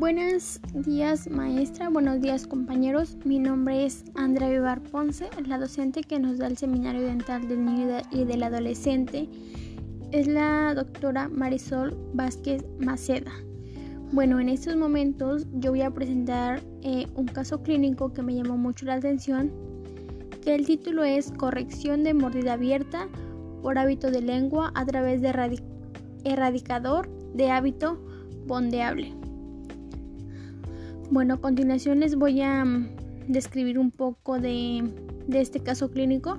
Buenos días maestra, buenos días compañeros. Mi nombre es Andrea Vivar Ponce, la docente que nos da el seminario dental del niño y del adolescente. Es la doctora Marisol Vázquez Maceda. Bueno, en estos momentos yo voy a presentar eh, un caso clínico que me llamó mucho la atención, que el título es Corrección de mordida abierta por hábito de lengua a través de erradicador de hábito bondeable. Bueno, a continuación les voy a mm, describir un poco de, este caso clínico,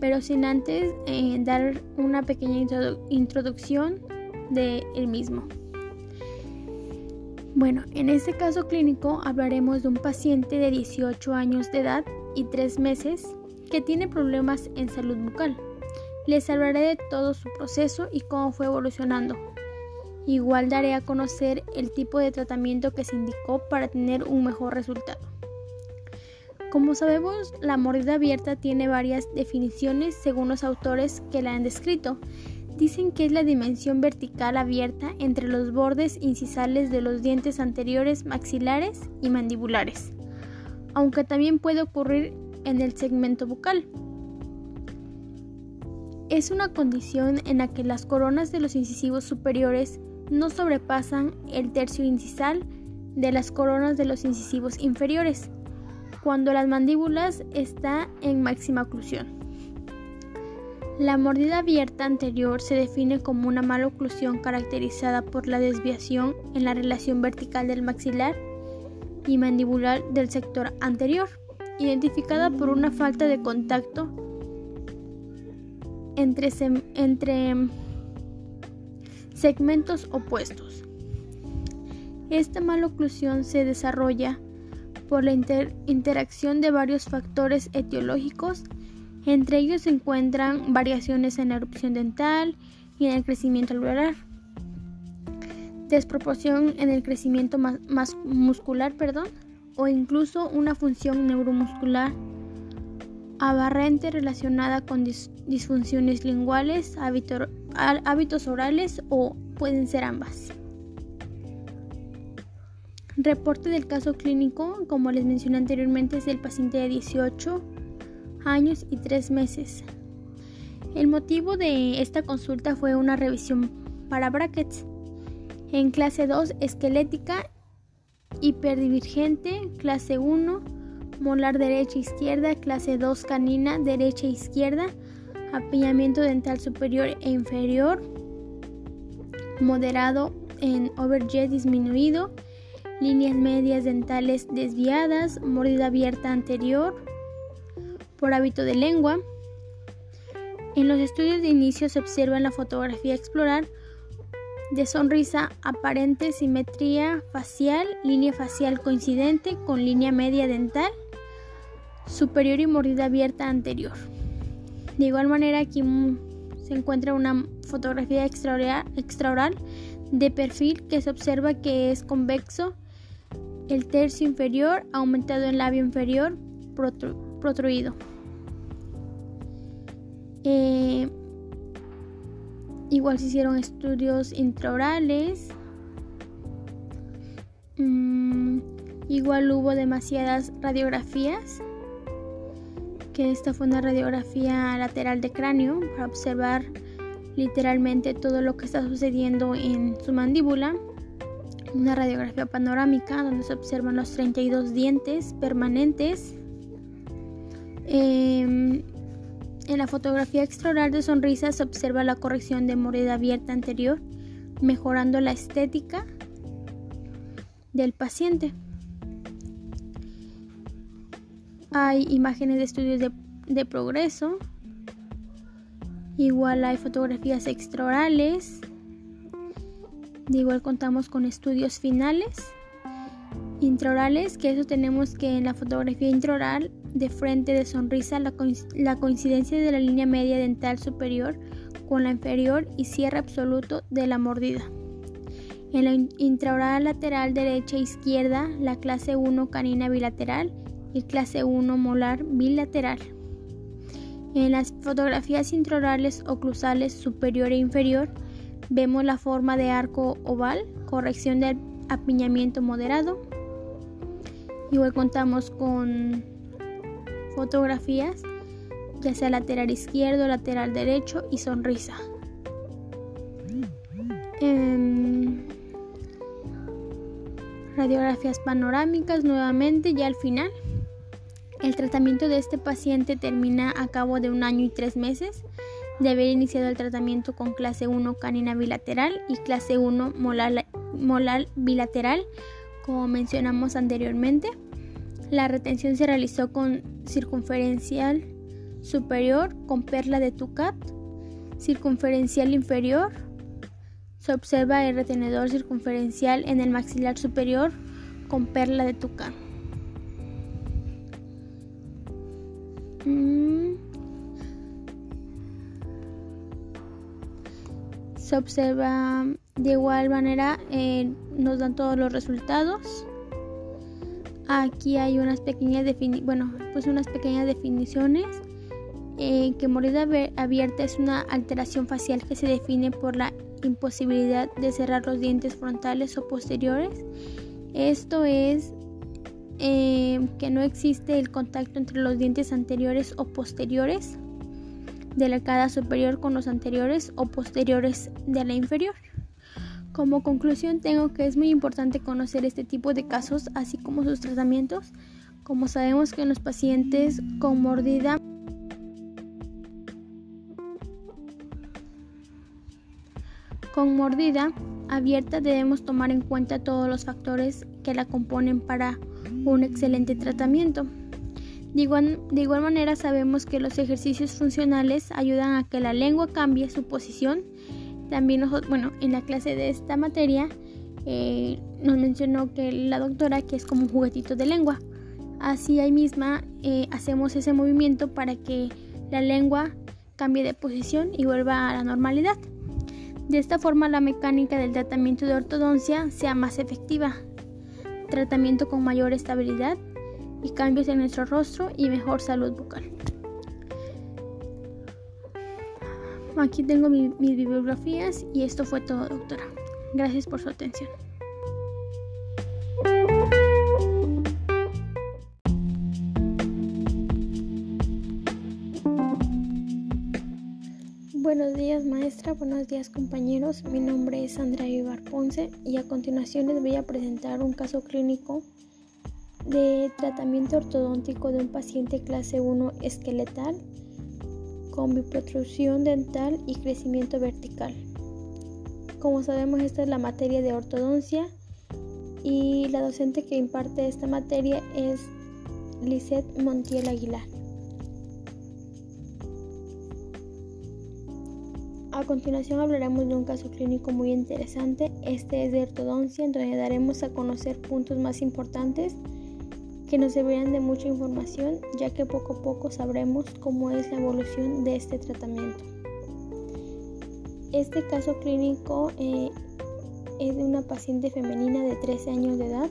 pero sin antes eh, dar una pequeña introducción de mismo. Bueno, en este caso clínico hablaremos de un paciente de 18 años de edad y 3 meses que tiene problemas en salud bucal. Les hablaré de todo su proceso y cómo fue evolucionando. Igual daré a conocer el tipo de tratamiento que se indicó para tener un mejor resultado. Como sabemos, la mordida abierta tiene varias definiciones según los autores que la han descrito Dicen que es la dimensión vertical abierta entre los bordes incisales de los dientes anteriores maxilares y mandibulares, aunque también puede ocurrir en el segmento bucal. Es una condición en la que las coronas de los incisivos superiores no sobrepasan el tercio incisal de las coronas de los incisivos inferiores, cuando las mandíbulas están en máxima oclusión. La mordida abierta anterior se define como una mala oclusión caracterizada por la desviación en la relación vertical del maxilar y mandibular del sector anterior, identificada por una falta de contacto entre, segmentos opuestos. Esta mala oclusión se desarrolla por la interacción de varios factores etiológicos entre ellos se encuentran variaciones en la erupción dental y en el crecimiento alveolar, desproporción en el crecimiento muscular, perdón, o incluso una función neuromuscular abarrente relacionada con disfunciones linguales, hábitos orales o pueden ser ambas. Reporte del caso clínico, como les mencioné anteriormente, es del paciente de 18 años y tres meses. El motivo de esta consulta fue una revisión para brackets. En clase 2 esquelética, hiperdivergente, clase 1 molar derecha e izquierda, clase 2 canina derecha e izquierda, apiñamiento dental superior e inferior, moderado en overjet disminuido, líneas medias dentales desviadas, mordida abierta anterior, por hábito de lengua. En los estudios de inicio se observa en la fotografía explorar de sonrisa aparente simetría facial, línea facial coincidente con línea media dental superior y mordida abierta anterior. De igual manera aquí se encuentra una fotografía extraoral de perfil que se observa que es convexo el tercio inferior aumentado en labio inferior protruido. Eh, igual se hicieron estudios intraorales. Mm, igual hubo demasiadas radiografías. Que esta fue una radiografía lateral de cráneo para observar literalmente todo lo que está sucediendo en su mandíbula. Una radiografía panorámica donde se observan los 32 dientes permanentes. Em, en la fotografía extraoral de sonrisa se observa la corrección de mordida abierta anterior, mejorando la estética del paciente. Hay imágenes de estudios de, progreso. Igual hay fotografías extraorales. Igual contamos con estudios finales intraorales, que eso tenemos que en la fotografía intraoral de frente de sonrisa la, coincidencia de la línea media dental superior con la inferior y cierre absoluto de la mordida. En la intraoral lateral derecha e izquierda, la clase 1 canina bilateral y clase 1 molar bilateral. En las fotografías intraorales oclusales superior e inferior, vemos la forma de arco oval, corrección del apiñamiento moderado. Igual contamos con fotografías, ya sea lateral izquierdo, lateral derecho y sonrisa. Em, radiografías panorámicas nuevamente ya al final. El tratamiento de este paciente termina a cabo de un año y tres meses de haber iniciado el tratamiento con clase 1 canina bilateral y clase 1 molar, bilateral, como mencionamos anteriormente. La retención se realizó con circunferencial superior con perla de Tucat, circunferencial inferior. Se observa el retenedor circunferencial en el maxilar superior con perla de Tucat. Se observa de igual manera, eh, nos dan todos los resultados. Aquí hay unas pequeñas bueno, pues unas pequeñas definiciones. Eh, que mordida abierta es una alteración facial que se define por la imposibilidad de cerrar los dientes frontales o posteriores. Esto es eh, que no existe el contacto entre los dientes anteriores o posteriores de la arcada superior con los anteriores o posteriores de la inferior. Como conclusión tengo que es muy importante conocer este tipo de casos así como sus tratamientos. Como sabemos que en los pacientes con mordida con mordida abierta debemos tomar en cuenta todos los factores que la componen para un excelente tratamiento. De igual, de igual, manera sabemos que los ejercicios funcionales ayudan a que la lengua cambie su posición. También, bueno, en la clase de esta materia eh, nos mencionó que la doctora que es como un juguetito de lengua. Así ahí misma eh, hacemos ese movimiento para que la lengua cambie de posición y vuelva a la normalidad. De esta forma la mecánica del tratamiento de ortodoncia sea más efectiva tratamiento con mayor estabilidad y cambios en nuestro rostro y mejor salud bucal. Aquí tengo mis bibliografías y esto fue todo, doctora. Gracias por su atención. Días maestra, buenos días compañeros. Mi nombre es Sandra Ibar Ponce y a continuación les voy a presentar un caso clínico de tratamiento ortodóntico de un paciente clase 1 esqueletal con biprotrusión dental y crecimiento vertical. Como sabemos esta es la materia de ortodoncia y la docente que imparte esta materia es Lisette Montiel Aguilar. A continuación hablaremos de un caso clínico muy interesante. Este es de ortodoncia, en donde daremos a conocer puntos más importantes que nos servirán de mucha información, ya que poco a poco sabremos cómo es la evolución de este tratamiento. Este caso clínico eh, es de una paciente femenina de 13 años de edad,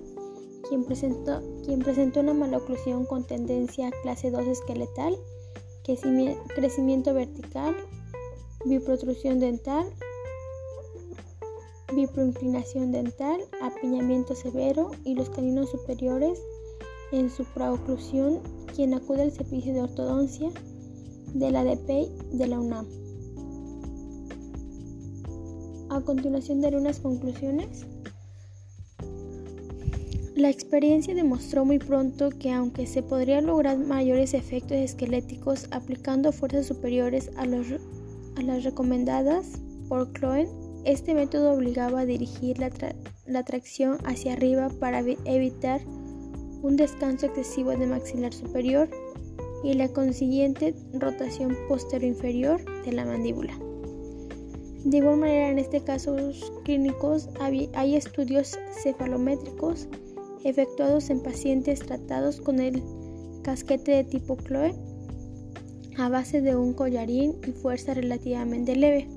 quien presentó, quien presentó una maloclusión con tendencia a clase 2 esqueletal, crecimiento vertical, biprotrusión dental, biproinclinación dental, apiñamiento severo y los caninos superiores en supraoclusión, quien acude al servicio de ortodoncia de la DPI de la UNAM. A continuación daré unas conclusiones. La experiencia demostró muy pronto que aunque se podría lograr mayores efectos esqueléticos aplicando fuerzas superiores a los a las recomendadas por Chloe, este método obligaba a dirigir la, tracción hacia arriba para evitar un descanso excesivo de maxilar superior y la consiguiente rotación posterior-inferior de la mandíbula. De igual manera, en este caso clínicos hay estudios cefalométricos efectuados en pacientes tratados con el casquete de tipo Chloe a base de un collarín y fuerza relativamente leve,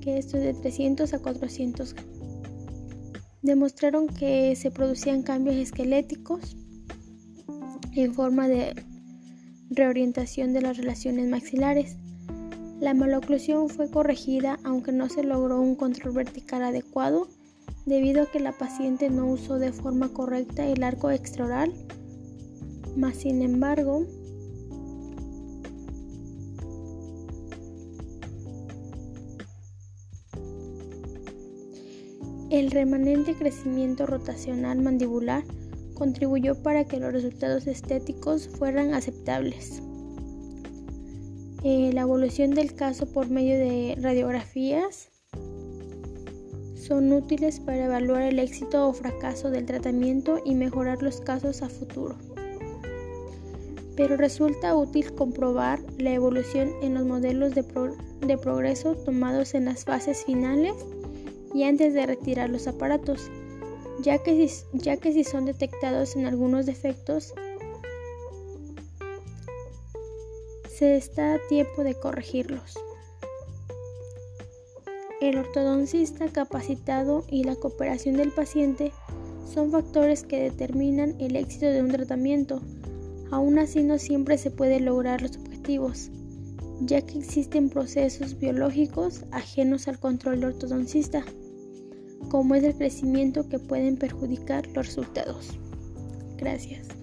que esto es de 300 a 400 Demostraron que se producían cambios esqueléticos en forma de reorientación de las relaciones maxilares. La maloclusión fue corregida aunque no se logró un control vertical adecuado debido a que la paciente no usó de forma correcta el arco extraoral, mas sin embargo, el remanente crecimiento rotacional mandibular contribuyó para que los resultados estéticos fueran aceptables. Eh, la evolución del caso por medio de radiografías son útiles para evaluar el éxito o fracaso del tratamiento y mejorar los casos a futuro. Pero resulta útil comprobar la evolución en los modelos de, de progreso tomados en las fases finales y antes de retirar los aparatos ya que, si, ya que si son detectados en algunos defectos, se está a tiempo de corregirlos. El ortodoncista capacitado y la cooperación del paciente son factores que determinan el éxito de un tratamiento. Aún así no siempre se puede lograr los objetivos, ya que existen procesos biológicos ajenos al control ortodoncista como es el crecimiento que pueden perjudicar los resultados. Gracias.